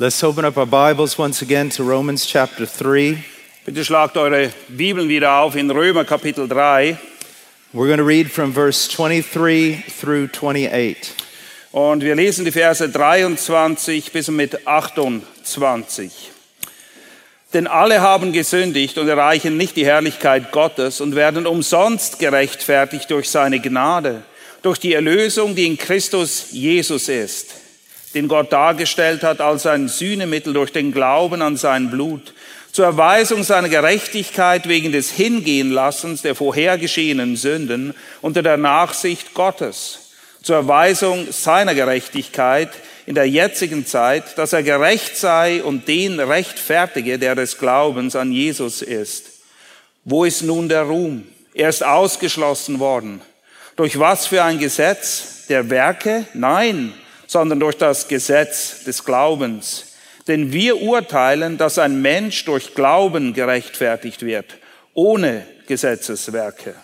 Let's open up our Bibles once again to Romans chapter 3. Bitte schlagt eure Bibeln wieder auf in Römer Kapitel 3 We're going to read from verse 23 through 28. und wir lesen die Verse 23 bis mit 28. Denn alle haben gesündigt und erreichen nicht die Herrlichkeit Gottes und werden umsonst gerechtfertigt durch seine Gnade, durch die Erlösung, die in Christus Jesus ist, den Gott dargestellt hat als ein Sühnemittel durch den Glauben an sein Blut, zur Erweisung seiner Gerechtigkeit wegen des Hingehenlassens der vorhergeschehenen Sünden unter der Nachsicht Gottes, zur Erweisung seiner Gerechtigkeit in der jetzigen Zeit, dass er gerecht sei und den rechtfertige, der des Glaubens an Jesus ist. Wo ist nun der Ruhm? Er ist ausgeschlossen worden. Durch was für ein Gesetz? Der Werke? Nein, sondern durch das Gesetz des Glaubens. Denn wir urteilen, dass ein Mensch durch Glauben gerechtfertigt wird, ohne Gesetzeswerke.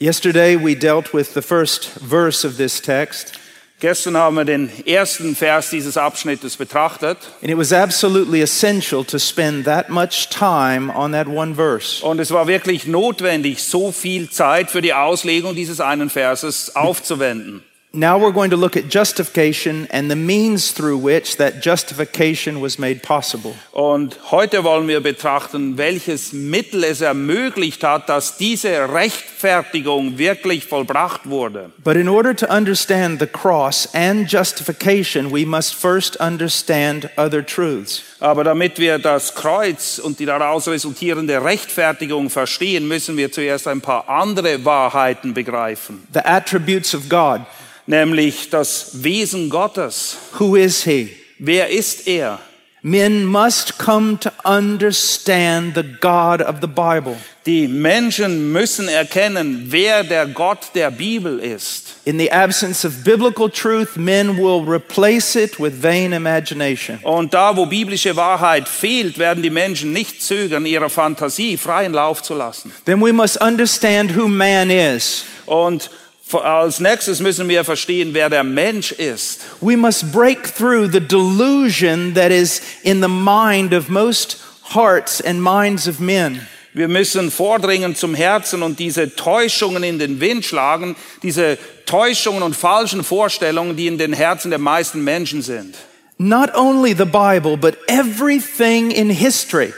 Yesterday we dealt with the first verse of this text, Gestern haben wir den ersten Vers dieses Abschnittes betrachtet and it was absolutely essential to spend that much time on that one verse. und es war wirklich notwendig, so viel Zeit für die Auslegung dieses einen Verses aufzuwenden. Now we're going to look at justification and the means through which that justification was made possible. Und heute wollen wir betrachten, welches Mittel es ermöglicht hat, dass diese Rechtfertigung wirklich vollbracht wurde. But in order to understand the cross and justification, we must first understand other truths. Aber damit wir das Kreuz und die daraus resultierende Rechtfertigung verstehen, müssen wir zuerst ein paar andere Wahrheiten begreifen, The attributes of God. Nämlich das Wesen Gottes. Who is He? Wer ist er? Men must come to understand the God of the Bible. Die Menschen müssen erkennen, wer der Gott der Bibel ist. In the absence of biblical truth, men will replace it with vain imagination. Und da, wo biblische Wahrheit fehlt, werden die Menschen nicht zögern, ihrer Fantasie freien Lauf zu lassen. Then we must understand who man is. Und als nächstes müssen wir verstehen, wer der Mensch ist. We must break through the delusion that is in the mind of most hearts and minds of men. Wir müssen vordringen zum Herzen und diese Täuschungen in den Wind schlagen, diese Täuschungen und falschen Vorstellungen, die in den Herzen der meisten Menschen sind. Not only the Bible, but everything in history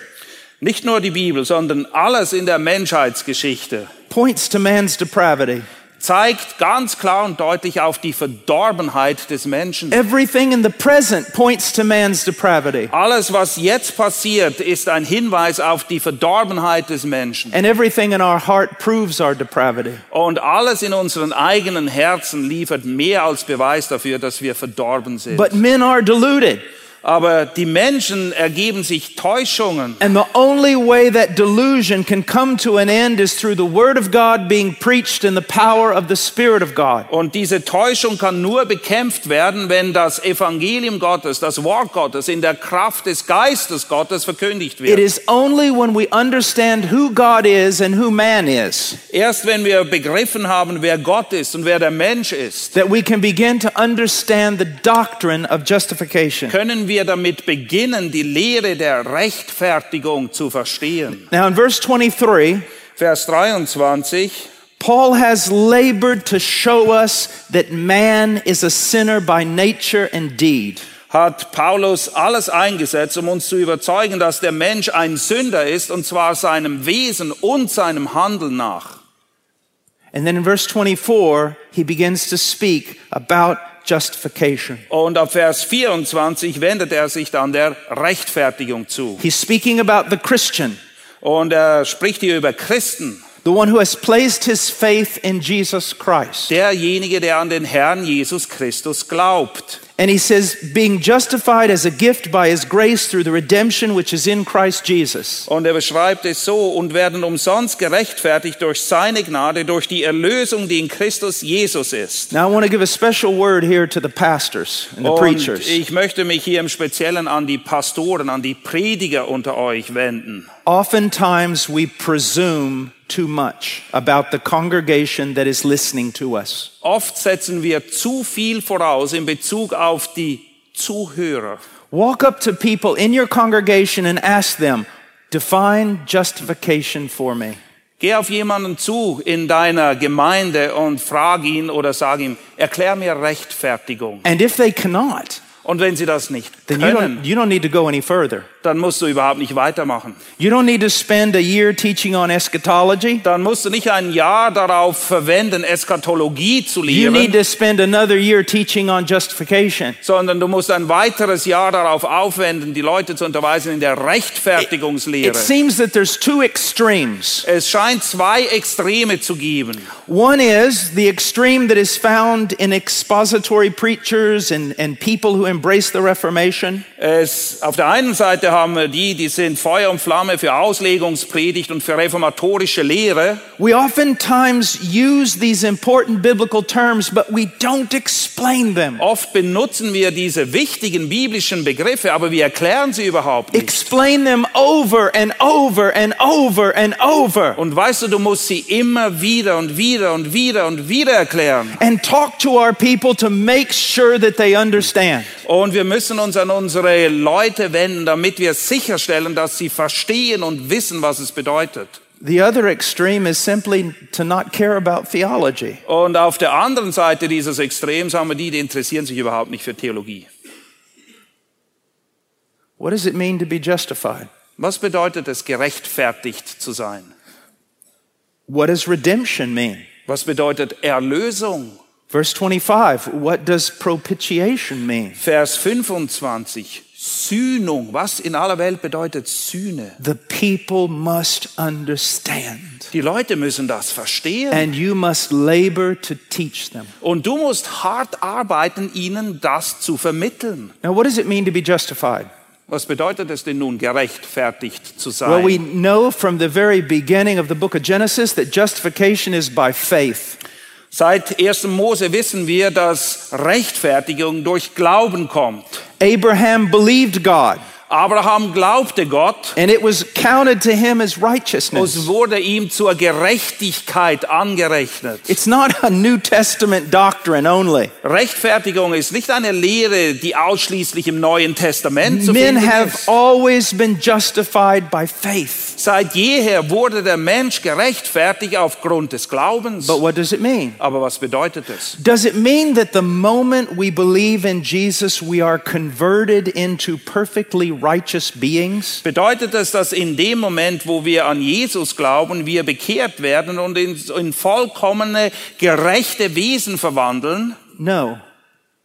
Nicht nur die Bibel, sondern alles in der Menschheitsgeschichte points to man's depravity. Zeigt ganz klar und deutlich auf die Verdorbenheit des Menschen. Everything in the present points to man's depravity. Alles, was jetzt passiert, ist ein Hinweis auf die Verdorbenheit des Menschen. And everything in our heart proves our depravity. Und alles in unseren eigenen Herzen liefert mehr als Beweis dafür, dass wir verdorben sind. But men are deluded. Aber die Menschen ergeben sich Täuschungen. And the only way that delusion can come to an end is through the Word of God being preached in the power of the Spirit of God. Und diese Täuschung kann nur bekämpft werden, wenn das Evangelium Gottes, das Wort Gottes in der Kraft des Geistes Gottes verkündigt It wird. is only when we understand who God is and who man is Erst wenn wir begriffen haben, wer Gott ist und wer der Mensch ist, that we can begin to understand the doctrine of justification. können wir damit beginnen, die Lehre der Rechtfertigung zu verstehen. Now, in verse 23, Vers 23. Paul has labored to show us that man is a sinner by nature and deed. hat Paulus alles eingesetzt, um uns zu überzeugen, dass der Mensch ein Sünder ist, und zwar seinem Wesen und seinem Handeln nach. And then in verse 24, he begins to speak about justification. Und ab Vers 24 wendet er sich dann der Rechtfertigung zu. He's speaking about the Christian, Und er spricht hier über Christen, the one who has placed his faith in Jesus Christ. derjenige, der an den Herrn Jesus Christus glaubt. And he says, being justified as a gift by his grace through the redemption which is in Christ Jesus. Und er beschreibt es so, und werden umsonst gerechtfertigt durch seine Gnade, durch die Erlösung, die in Christus Jesus ist. Now I want to give a special word here to the pastors and the Und preachers. ich möchte mich hier im Speziellen an die Pastoren, an die Prediger unter euch wenden. Oftentimes we presume too much about the congregation that is listening to us. Oft setzen wir zu viel voraus in Bezug auf die Zuhörer. Walk up to people in your congregation and ask them, define justification for me. Geh auf jemanden zu in deiner Gemeinde und frag ihn oder sag ihm, erklär mir Rechtfertigung. And if they cannot, Und wenn sie das nicht then you don't, können, you don't need to go any further. dann musst du überhaupt nicht weitermachen. You don't need to spend a year teaching on eschatology. Dann musst du nicht ein Jahr darauf verwenden, Eskatologie zu You need lehren, to spend another year teaching on justification. sondern du musst ein weiteres Jahr darauf aufwenden, die Leute zu unterweisen in der It Rechtfertigungslehre. seems that there's two extremes. Es scheint zwei Extreme zu geben. One is the extreme that is found in expository preachers and, and people who embrace the Reformation. Es, auf der einen Seite haben wir die, die sind Feuer und Flamme für Auslegungspredigt und für reformatorische Lehre. We oftentimes use these important biblical terms, but we don't explain them. Oft benutzen wir diese wichtigen biblischen Begriffe, aber wir erklären sie überhaupt nicht. Explain them over and over and over and over. Und weißt du, du musst sie immer wieder und wieder und wieder und wieder erklären. And talk to our people to make sure that they understand. Und wir müssen uns an unsere Leute wenden, damit wir sicherstellen, dass sie verstehen und wissen, was es bedeutet. The other extreme is simply to not care about theology. Und auf der anderen Seite dieses Extrems haben wir die, die interessieren sich überhaupt nicht für Theologie. What does it mean to be justified? Was bedeutet es, gerechtfertigt zu sein? What does redemption mean? Was bedeutet Erlösung? Verse 25, what does propitiation mean? Vers 25. Sühnung. Was in aller Welt bedeutet Sühne? The people must understand. Die Leute müssen das verstehen. And you must labor to teach them. Und du musst hart arbeiten, ihnen das zu vermitteln. Now, what does it mean to be justified? Was bedeutet es denn nun, gerechtfertigt zu sein? Well, we know from the very beginning of the book of Genesis that justification is by faith. Seit 1. Mose wissen wir, dass Rechtfertigung durch Glauben kommt. Abraham believed God, Abraham glaubte Gott, and it was counted to him as righteousness. es wurde ihm zur Gerechtigkeit angerechnet. It's not a New Testament doctrine only. Rechtfertigung ist nicht eine Lehre, die ausschließlich im Neuen Testament zu Men finden have ist. always been justified by faith. Seit jeher wurde der Mensch gerechtfertigt aufgrund des Glaubens. But what does it mean? Aber was bedeutet es? Does it mean that the moment we believe in Jesus, we are converted into perfectly righteous beings? Bedeutet es, dass in dem Moment, wo wir an Jesus glauben, wir bekehrt werden und in, in vollkommene, gerechte Wesen verwandeln? No.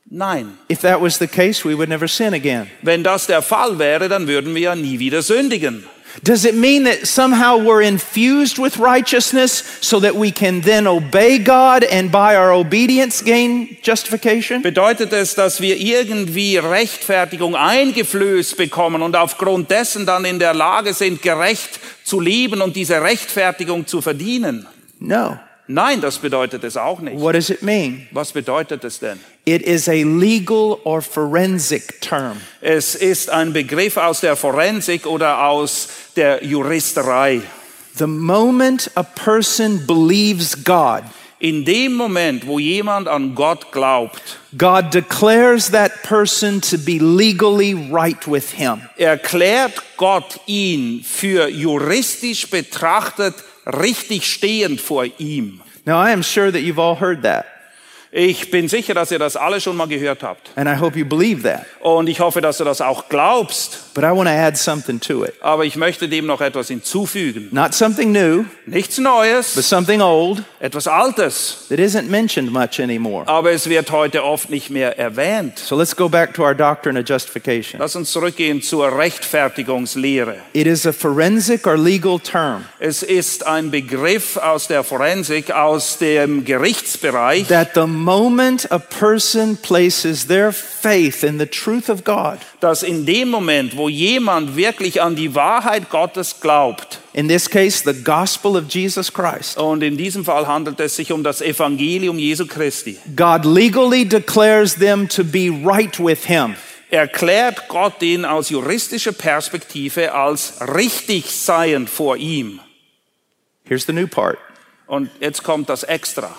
Nein. If that was the case, we would never sin again. Wenn das der Fall wäre, dann würden wir ja nie wieder sündigen. Does it mean that somehow we're infused with righteousness so that we can then obey God and by our obedience gain justification? Bedeutet es, dass wir irgendwie Rechtfertigung eingeflößt bekommen und aufgrund dessen dann in der Lage sind, gerecht zu leben und diese Rechtfertigung zu verdienen? No. Nein, das bedeutet es auch nicht. What does it mean? Was bedeutet es denn? It is a legal or forensic term. Es ist ein Begriff aus der Forensik oder aus der Juristerei. The moment a person believes God, In dem Moment, wo jemand an Gott glaubt, God declares that person to be legally right with Him. erklärt Gott ihn für juristisch betrachtet richtig stehend vor ihm. Now, I am sure that you've all heard that. Ich bin sicher, dass ihr das alle schon mal gehört habt. And I hope you believe that. Und ich hoffe, dass du das auch glaubst. But I want to add something to it. Aber ich möchte dem noch etwas hinzufügen. Not something new, Nichts but Neues, something old etwas Altes. that isn't mentioned much anymore. Aber es wird heute oft nicht mehr erwähnt. So let's go back to our doctrine of justification. Lass uns zurückgehen zur Rechtfertigungslehre. It is a forensic or legal term Es ist ein Begriff aus der Forensik, aus dem Gerichtsbereich, that the moment a person places their faith in the truth of God, dass in dem Moment, wo jemand wirklich an die Wahrheit Gottes glaubt, in this case, the gospel of Jesus Christ, und in diesem Fall handelt es sich um das Evangelium Jesu Christi, God legally declares them to be right with Him. erklärt Gott ihn aus juristischer Perspektive als richtig seiend vor ihm. Here's the new part. Und jetzt kommt das Extra.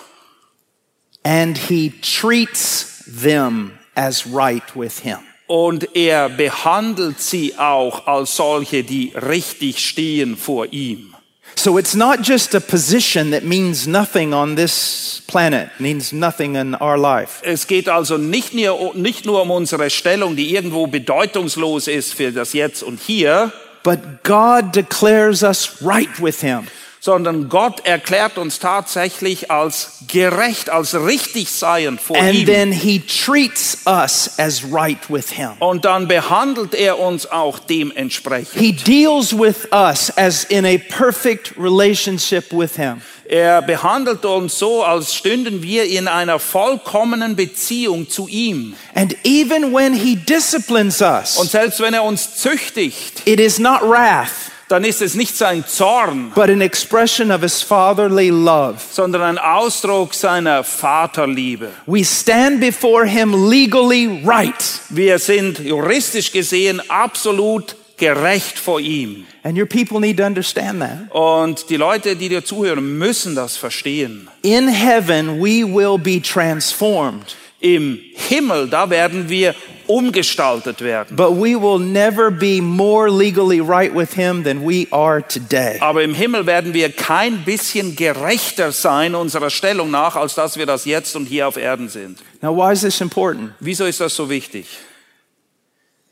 And He treats them as right with Him. Und er behandelt sie auch als solche, die richtig stehen vor ihm. So it's not just a position that means nothing on this planet, means nothing in our life. Es geht also nicht nur, nicht nur um unsere Stellung, die irgendwo bedeutungslos ist für das Jetzt und Hier, But God declares us right with Him. Sondern Gott erklärt uns tatsächlich als gerecht, als richtig seiend vor And ihm. then He treats us as right with Him. und dann behandelt er uns auch dementsprechend. He deals with us as in a perfect relationship with Him. Er behandelt uns so, als stünden wir in einer vollkommenen Beziehung zu ihm. And even when He disciplines Und us, selbst wenn er uns züchtigt, it is not wrath, dann ist es nicht sein Zorn, but an expression of His fatherly love. sondern ein Ausdruck seiner Vaterliebe. We stand before Him legally right. Wir sind juristisch gesehen absolut gerecht vor ihm. And your people need to understand that. Und die Leute, die dir zuhören, müssen das verstehen. In heaven, we will be transformed, Im Himmel, da werden wir umgestaltet werden. but we will never be more legally right with Him than we are today. Aber im Himmel werden wir kein bisschen gerechter sein unserer Stellung nach, als dass wir das jetzt und hier auf Erden sind. Now, why is this important? Wieso ist das so wichtig?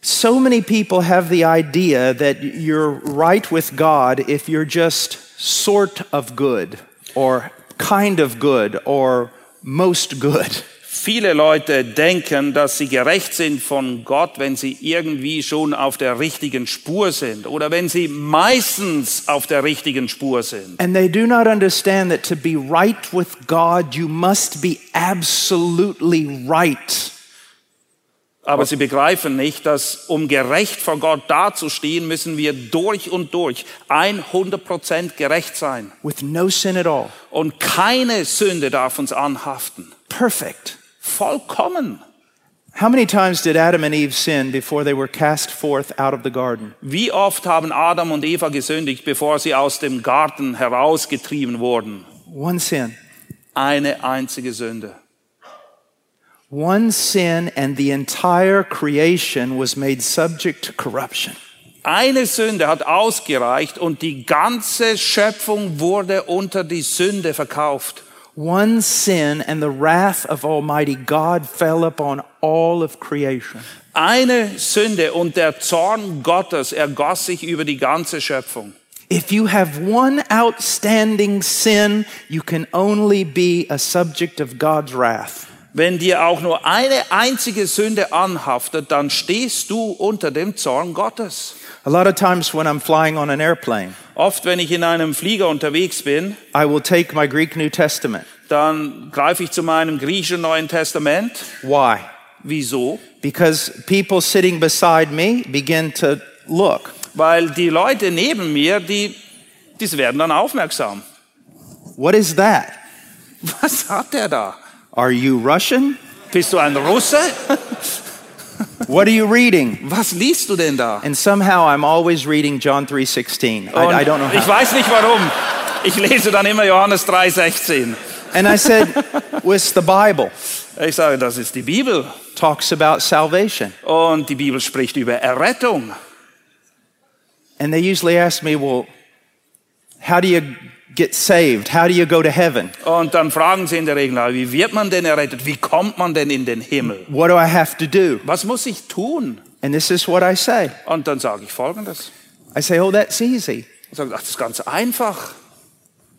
So many people have the idea that you're right with God if you're just sort of good, or kind of good, or most good. Viele Leute denken, dass sie gerecht sind von Gott, wenn sie irgendwie schon auf der richtigen Spur sind oder wenn sie meistens auf der richtigen Spur sind. And they do not understand that to be right with God, you must be absolutely right. Aber sie begreifen nicht, dass um gerecht vor Gott dazustehen, müssen wir durch und durch 100% gerecht sein. with no sin at all. Und keine Sünde darf uns anhaften. Perfect. Vollkommen. How many times did Adam and Eve sin before they were cast forth out of the garden? Wie oft haben Adam und Eva gesündigt, bevor sie aus dem Garten herausgetrieben wurden? One sin. Eine einzige Sünde. One sin, and the entire creation was made subject to corruption. Eine Sünde hat ausgereicht und die ganze Schöpfung wurde unter die Sünde verkauft. One sin, and the wrath of Almighty God fell upon all of creation. Eine Sünde und der Zorn Gottes ergoss sich über die ganze Schöpfung. If you have one outstanding sin, you can only be a subject of God's wrath. Wenn dir auch nur eine einzige Sünde anhaftet, dann stehst du unter dem Zorn Gottes. A lot of times when I'm flying on an airplane, Oft, wenn ich in einem Flieger unterwegs bin, I will take my Greek New Testament. dann greife ich zu meinem griechischen Neuen Testament. Why? Wieso? Because people sitting beside me begin to look. Weil die Leute neben mir, die, die werden dann aufmerksam. What is that? Was hat der da? Are you Russian? Bist du ein Russe? What are you reading? Was liest du denn da? And somehow I'm always reading John 3:16. Und I, I don't know ich how. weiß nicht warum. Ich lese dann immer Johannes 3,16. And I said, "What's the Bible? Ich sage, das ist die Bibel. Talks about salvation." Und die Bibel spricht über Errettung. And they usually ask me, "Well, how do you get saved? How do you go to heaven? Und dann fragen sie in der Regel, wie wird man denn errettet? Wie kommt man denn in den Himmel? What do I have to do? Was muss ich tun? And this is what I say. Und dann sage ich Folgendes. I say, oh, that's easy. Ich sage, ach, das ist ganz einfach.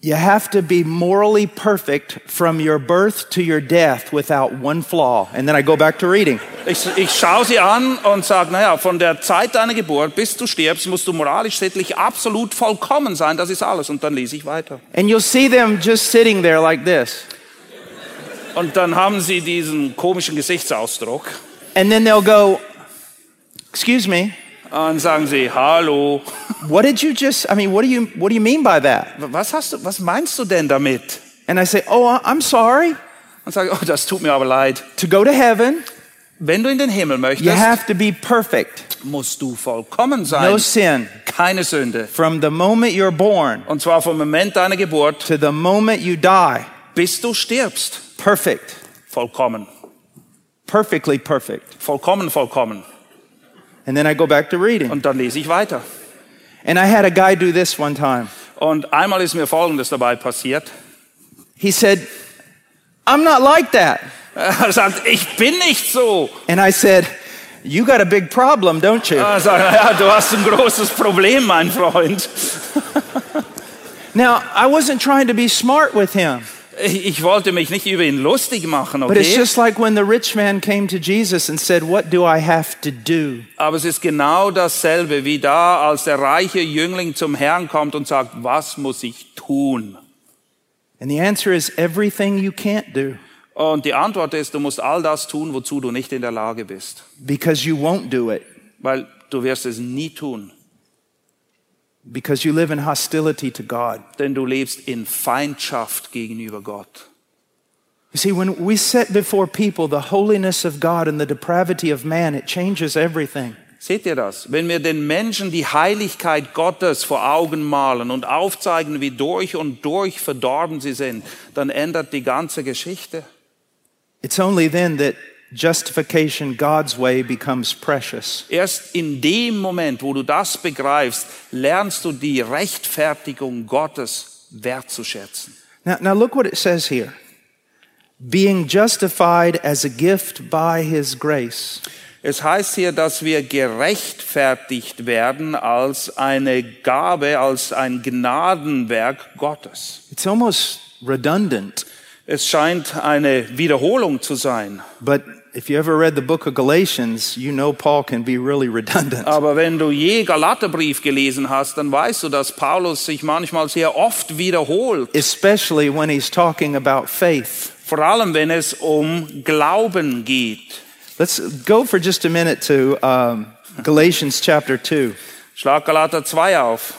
You have to be morally perfect from your birth to your death without one flaw. And then I go back to reading. Ich, ich schaue sie an und sage, naja, von der Zeit deiner Geburt bis du stirbst, musst du moralisch, sittlich absolut vollkommen sein. Das ist alles. Und dann lese ich weiter. And you'll see them just sitting there like this. Und dann haben sie diesen komischen Gesichtsausdruck. And then they'll go, Excuse me, Und sagen sie, hallo. what did you just, I mean, what do you, what do you mean by that? Was, hast du, was meinst du denn damit? And I say, Oh, I'm sorry. Und sage, oh, das tut mir aber leid. To go to heaven, Wenn du in den Himmel you möchtest, have to be perfect. musst du vollkommen sein. No sin. Keine Sünde. From the moment you're born Und zwar vom Moment deiner Geburt to the moment you die, bis du stirbst. perfect. Vollkommen. Perfectly perfect. Vollkommen, vollkommen. And then I go back to reading. Und dann lese ich weiter. And I had a guy do this one time. Und einmal ist mir Folgendes dabei passiert. He said, I'm not like that. Er sagt, ich bin nicht so. And I said, You got a big problem, don't you? Er sagt, ja, du hast ein großes Problem, mein Freund. Now, I wasn't trying to be smart with him, Ich wollte mich nicht über ihn lustig machen, but it's okay? just like when the rich man came to Jesus and said, What do I have to do? Aber es ist genau dasselbe wie da, als der reiche Jüngling zum Herrn kommt und sagt, was muss ich tun? And the answer is everything you can't do Und die Antwort ist, du musst all das tun, wozu du nicht in der Lage bist. because you won't do it, Weil du wirst es nie tun. Because you live in hostility to God. Denn du lebst in Feindschaft gegenüber Gott. You see, when we set before people the holiness of God and the depravity of man, it changes everything. Seht ihr das? Wenn wir den Menschen die Heiligkeit Gottes vor Augen malen und aufzeigen, wie durch und durch verdorben sie sind, dann ändert die ganze Geschichte. It's only then that justification God's way becomes precious. Erst in dem Moment, wo du das begreifst, lernst du die Rechtfertigung Gottes wertzuschätzen. Now, now look what it says here. Being justified as a gift by his grace. Es heißt hier, dass wir gerechtfertigt werden als eine Gabe, als ein Gnadenwerk Gottes. It's almost redundant, Es scheint eine Wiederholung zu sein. but if you ever read the book of Galatians, you know Paul can be really redundant. Aber wenn du je Galaterbrief gelesen hast, dann weißt du, dass Paulus sich manchmal sehr oft wiederholt. Especially when he's talking about faith. Vor allem, wenn es um Glauben geht. Let's go for just a minute to um, Galatians chapter 2, Schlag Galater 2 auf,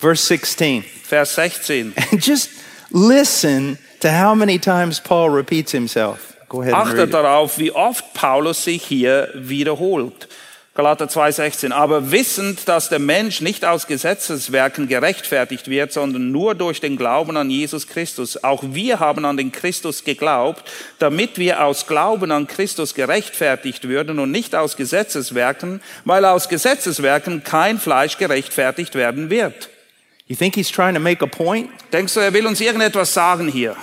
verse 16. Vers 16. And just listen to how many times Paul repeats himself. Go ahead Achtet darauf, wie oft Paulus sich hier wiederholt. Galater 2,16. Aber wissend, dass der Mensch nicht aus Gesetzeswerken gerechtfertigt wird, sondern nur durch den Glauben an Jesus Christus. Auch wir haben an den Christus geglaubt, damit wir aus Glauben an Christus gerechtfertigt würden und nicht aus Gesetzeswerken, weil aus Gesetzeswerken kein Fleisch gerechtfertigt werden wird. You think he's trying to make a point? Denkst du, er will uns irgendetwas sagen hier?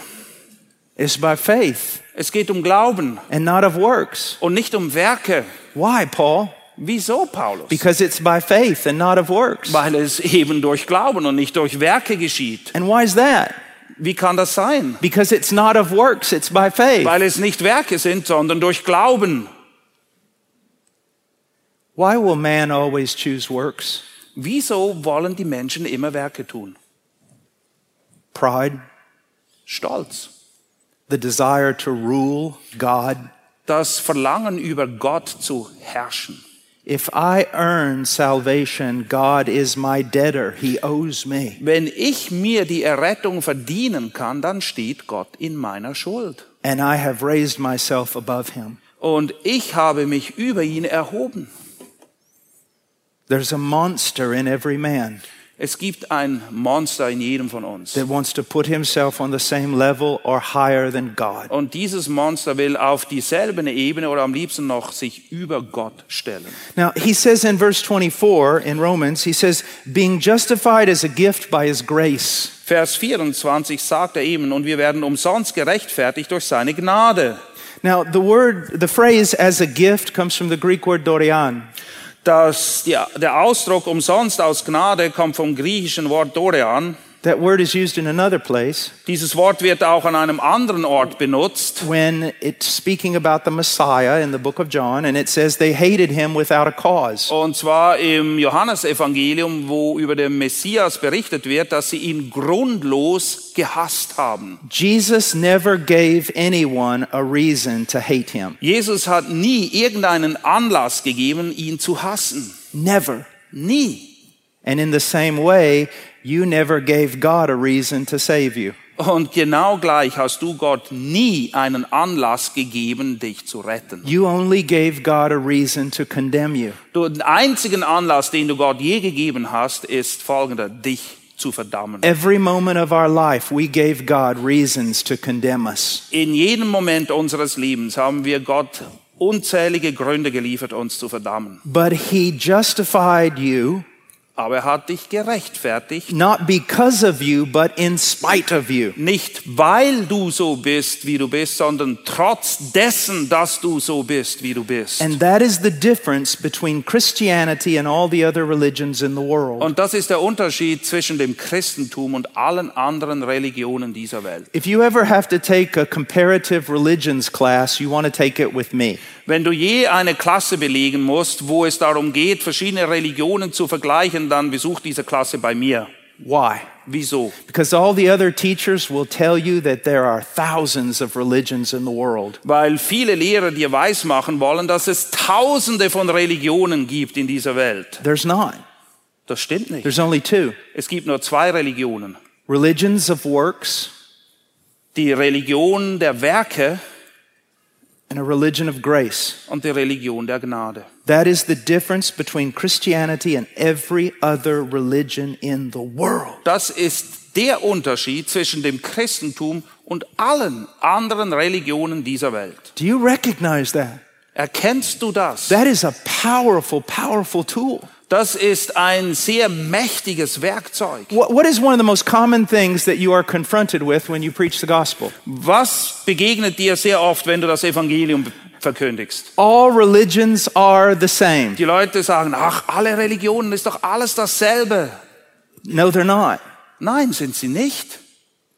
It's by faith Es geht um Glauben and not of works. und nicht um Werke. Why, Paul? Wieso, Paulus? Because it's by faith and not of works. Weil es eben durch Glauben und nicht durch Werke geschieht. And why is that? Wie kann das sein? Because it's not of works, it's by faith. Weil es nicht Werke sind, sondern durch Glauben. Why will man always choose works? Wieso wollen die Menschen immer Werke tun? Pride, Stolz. the desire to rule God. Das Verlangen über Gott zu herrschen. If I earn salvation, God is my debtor. He owes me. Wenn ich mir die Errettung verdienen kann, dann steht Gott in meiner Schuld. And I have raised myself above him. Und ich habe mich über ihn erhoben. There's a monster in every man. Es gibt ein Monster in jedem von uns. that wants to put himself on the same level or higher than God. Und dieses Monster will auf dieselbe Ebene oder am liebsten noch sich über Gott stellen. Now, he says in verse 24 in Romans, he says, being justified as a gift by his grace. Vers 24 sagt er eben, und wir werden umsonst gerechtfertigt durch seine Gnade. Now, the word, the phrase as a gift comes from the Greek word dorian. Das, die, der Ausdruck umsonst aus Gnade kommt vom griechischen Wort Dorean. That word is used in another place Dieses Wort wird auch an einem anderen Ort benutzt. when it's speaking about the Messiah in the book of John, and it says they hated him without a cause. Und zwar im Johannesevangelium, wo über den Messias berichtet wird, dass sie ihn grundlos gehasst haben. Jesus never gave anyone a reason to hate him. Jesus hat nie irgendeinen Anlass gegeben, ihn zu hassen. Never. Nie. And in the same way, you never gave God a reason to save you. Und genau gleich hast du Gott nie einen Anlass gegeben, dich zu retten. You only gave God a reason to condemn you. Den einzigen Anlass, den du Gott je gegeben hast, ist folgender, dich zu verdammen. Every moment of our life, we gave God reasons to condemn us. In jedem Moment unseres Lebens haben wir Gott unzählige Gründe geliefert, uns zu verdammen. But He justified you Aber er hat dich gerechtfertigt, not because of you, but in spite of you. nicht weil du so bist, wie du bist, sondern trotz dessen, dass du so bist, wie du bist. And that is the difference between Christianity and all the other religions in the world. Und das ist der Unterschied zwischen dem Christentum und allen anderen Religionen dieser Welt. If you ever have to take a comparative religions class, you want to take it with me. Wenn du je eine Klasse belegen musst, wo es darum geht, verschiedene Religionen zu vergleichen, dann besuch diese Klasse bei mir. Why? Wieso? Because all the other teachers will tell you that there are thousands of religions in the world. Weil viele Lehrer dir weismachen wollen, dass es tausende von Religionen gibt in dieser Welt. There's not. Das stimmt nicht. There's only two Es gibt nur zwei Religionen. religions of works Die Religion der Werke and a religion of grace. und die Religion der Gnade. That is the difference between Christianity and every other religion in the world. Das ist der Unterschied zwischen dem Christentum und allen anderen Religionen dieser Welt. Do you recognize that? Erkennst du das? That is a powerful, powerful tool. Das ist ein sehr mächtiges Werkzeug. What, what is one of the most common things that you are confronted with when you preach the gospel? Was begegnet dir sehr oft, wenn du das Evangelium verkündigst? All religions are the same. Die Leute sagen, ach, alle Religionen ist doch alles dasselbe. No, they're not. Nein, sind sie nicht.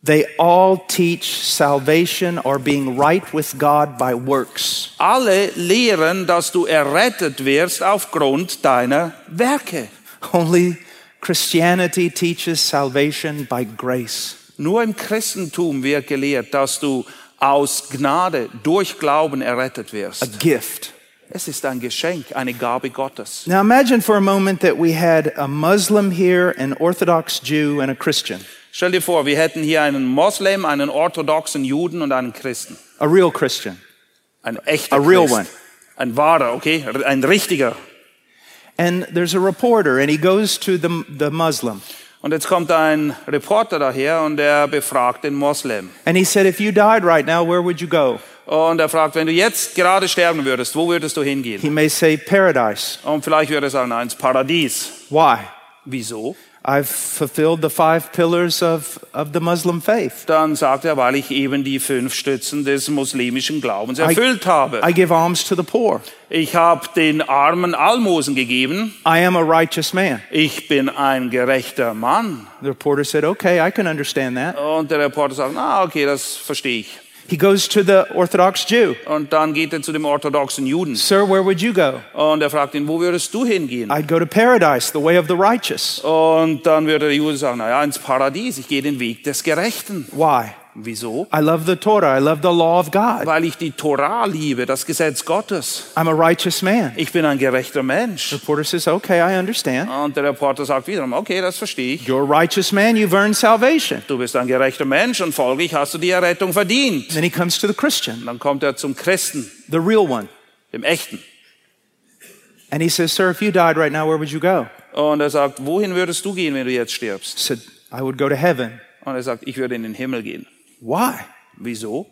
They all teach salvation or being right with God by works. Alle lehren, dass du errettet wirst aufgrund deiner Werke. Only Christianity teaches salvation by grace. Nur im Christentum wird gelehrt, dass du aus Gnade durch Glauben errettet wirst. A gift. Es ist ein Geschenk, eine Gabe Gottes. Now imagine for a moment that we had a Muslim here, an Orthodox Jew, and a Christian. Stell dir vor, wir hätten hier einen Moslem, einen orthodoxen Juden und einen Christen. A real Christian. Ein echter A real Christ. one. Ein wahrer, okay? Ein richtiger. And there's a reporter, and he goes to the, the Muslim. Und jetzt kommt ein Reporter daher und er befragt den Moslem. And he said, If you died right now, where would you go? Und er fragt, wenn du jetzt gerade sterben würdest, wo würdest du hingehen? He may say, Paradise. Und vielleicht würde er sagen, "Na, ins Paradies. Why? Wieso? I've fulfilled the five pillars of, of the Muslim faith. Dann sagt er, weil ich eben die fünf Stützen des muslimischen Glaubens erfüllt habe. I give alms to the poor. Ich habe den Armen Almosen gegeben. I am a righteous man. Ich bin ein gerechter Mann. The reporter said, Okay, I can understand that. Und der Reporter sagt, na okay, das verstehe ich. He goes to the Orthodox Jew. Und dann geht er zu dem orthodoxen Juden. Sir, where would you go? Und er fragt ihn, wo würdest du hingehen? I'd go to paradise, the way of the righteous. Und dann würde der Jude sagen, na ja, ins Paradies. Ich gehe den Weg des Gerechten. Why? Wieso? I love the Torah. I love the law of God. Weil ich die Torah liebe, das Gesetz Gottes. I'm a righteous man. Ich bin ein gerechter Mensch. The reporter says, Okay, I understand. Und der Reporter sagt wiederum, okay, das verstehe ich. You're a righteous man. You've earned salvation. Du bist ein gerechter Mensch und folglich hast du die Errettung verdient. Then he comes to the Christian, Dann kommt er zum Christen, the real one. dem Echten. And he says, Sir, if you died right now, where would you go? Und er sagt, wohin würdest du gehen, wenn du jetzt stirbst? Said, I would go to heaven. Und er sagt, ich würde in den Himmel gehen. Why? Wieso?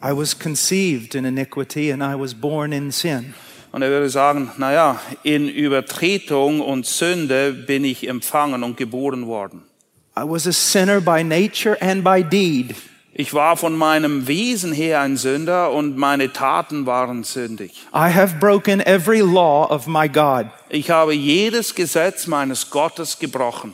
I was conceived in iniquity and I was born in sin. Und er würde sagen, naja, in Übertretung und Sünde bin ich empfangen und geboren worden. I was a sinner by nature and by deed. Ich war von meinem Wesen her ein Sünder und meine Taten waren sündig. I have broken every law of my God. Ich habe jedes Gesetz meines Gottes gebrochen.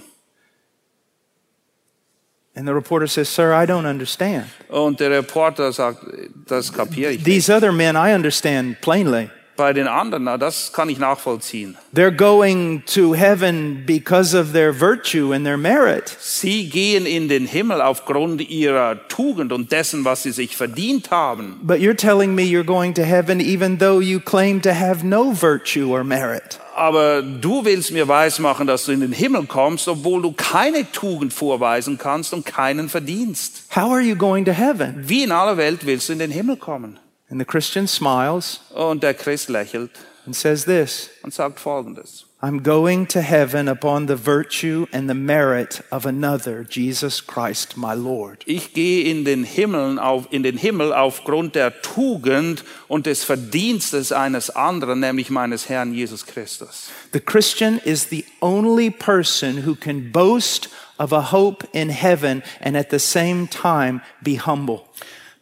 And the reporter says, Sir, I don't understand. Und der Reporter sagt, das kapiere ich. nicht. These other men, I understand plainly. Bei den anderen, na, das kann ich nachvollziehen. They're going to heaven because of their virtue and their merit. Sie gehen in den Himmel aufgrund ihrer Tugend und dessen, was sie sich verdient haben. But you're telling me you're going to heaven even though you claim to have no virtue or merit. Aber du willst mir weismachen, dass du in den Himmel kommst, obwohl du keine Tugend vorweisen kannst und keinen verdienst. How are you going to heaven? Wie in aller Welt willst du in den Himmel kommen? And the Christian smiles Und der Christ lächelt and says this und sagt Folgendes. I'm going to heaven upon the virtue and the merit of another, Jesus Christ, my Lord. Ich gehe in den, Himmel auf, in den Himmel aufgrund der Tugend und des Verdienstes eines anderen, nämlich meines Herrn Jesus Christus. The Christian is the only person who can boast of a hope in heaven and at the same time be humble.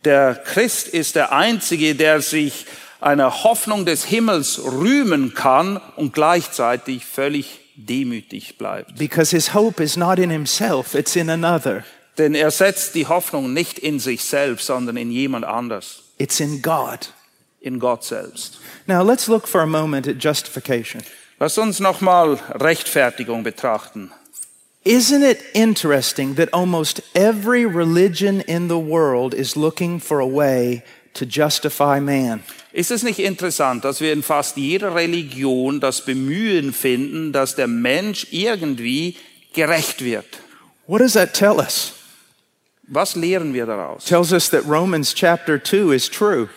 Der Christ ist der Einzige, der sich einer Hoffnung des Himmels rühmen kann und gleichzeitig völlig demütig bleibt. Because his hope is not in himself, it's in another. Denn er setzt die Hoffnung nicht in sich selbst, sondern in jemand anders, It's in God. in Gott selbst. Now let's look for a moment at justification. Lass uns nochmal Rechtfertigung betrachten. Isn't it interesting that almost every religion in the world is looking for a way to justify man? Ist es nicht interessant, dass wir in fast jeder Religion das Bemühen finden, dass der Mensch irgendwie gerecht wird? What does that tell us? Was lehren wir daraus? tells us that Romans chapter 2 is true.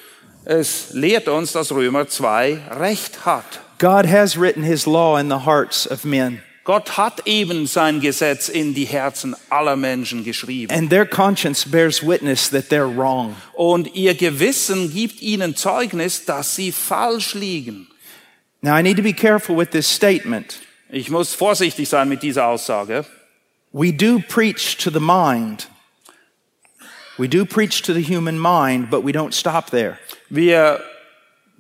Es lehrt uns, dass Römer 2 Recht hat. God has written his law in the hearts of men, Gott hat eben sein Gesetz in die Herzen aller Menschen geschrieben. and their conscience bears witness that they're wrong. Und ihr Gewissen gibt ihnen Zeugnis, dass sie falsch liegen. Now, I need to be careful with this statement. Ich muss vorsichtig sein mit dieser Aussage. We do preach to the mind. We do preach to the human mind, but we don't stop there. Wir,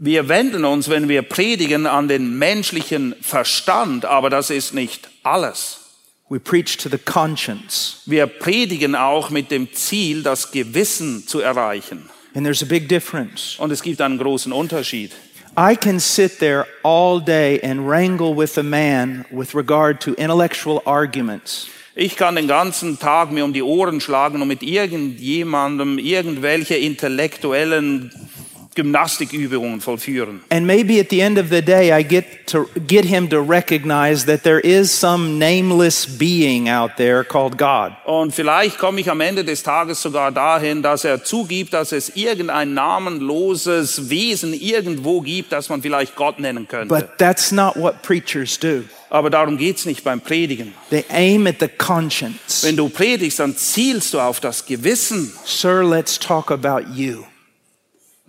wir wenden uns, wenn wir predigen, an den menschlichen Verstand, aber das ist nicht alles. We preach to the conscience. Wir predigen auch mit dem Ziel, das Gewissen zu erreichen. And there's a big difference. Und es gibt einen großen Unterschied. I can sit there all day and wrangle with a man with regard to intellectual arguments. Ich kann den ganzen Tag mir um die Ohren schlagen und mit irgendjemandem irgendwelche intellektuellen Gymnastikübungen vollführen. And maybe at the end of the day, I get to get him to recognize that there is some nameless being out there called God. Und vielleicht komme ich am Ende des Tages sogar dahin, dass er zugibt, dass es irgendein namenloses Wesen irgendwo gibt, das man vielleicht Gott nennen könnte. But that's not what preachers do. Aber darum geht's nicht beim Predigen. They aim at the conscience. Wenn du predigst, dann zielst du auf das Gewissen. Sir, let's talk about you.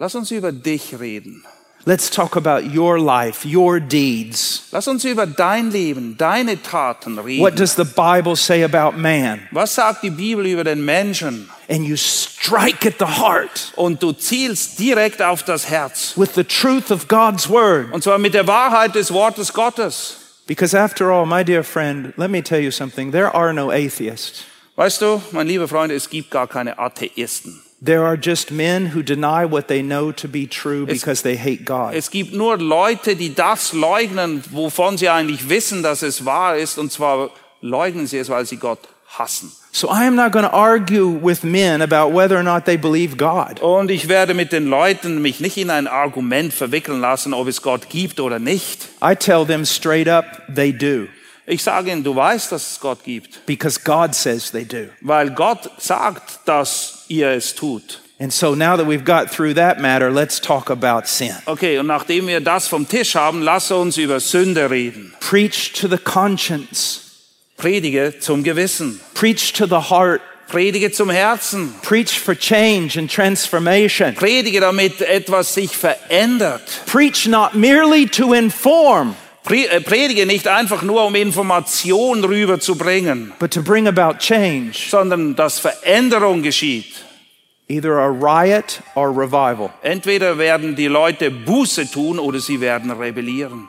Lass uns über dich reden. Let's talk about your life, your deeds. Lass uns über dein Leben, deine Taten What reden. does the Bible say about man? Was sagt die Bibel über den Menschen? And you strike at the heart Und du zielst direkt auf das Herz. with the truth of God's word. Und zwar mit der Wahrheit des Wortes Gottes. Because after all, my dear friend, let me tell you something. There are no atheists. Weißt du, mein lieber Freund, es gibt gar keine Atheisten. There are just men who deny what they know to be true because they hate God. Es gibt nur Leute, die das leugnen, wovon sie eigentlich wissen, dass es wahr ist. Und zwar leugnen sie es, weil sie Gott hassen. So I am not going to argue with men about whether or not they believe God. Und ich werde mit den Leuten mich nicht in ein Argument verwickeln lassen, ob es Gott gibt oder nicht. I tell them straight up, they do. Ich sage ihnen, du weißt, dass es Gott gibt, Because God says they do. weil Gott sagt, dass ihr es tut. And so now that we've got through that matter, let's talk about sin. Okay, und nachdem wir das vom Tisch haben, lass uns über Sünde reden. Preach to the conscience, Predige zum Gewissen. preach to the heart, Predige zum Herzen. preach for change and transformation. Predige, damit etwas sich verändert. Preach not merely to inform, predige nicht einfach nur, um Information rüberzubringen, but to bring about change, sondern dass Veränderung geschieht. either a riot or revival. Entweder werden die Leute Buße tun oder sie werden rebellieren.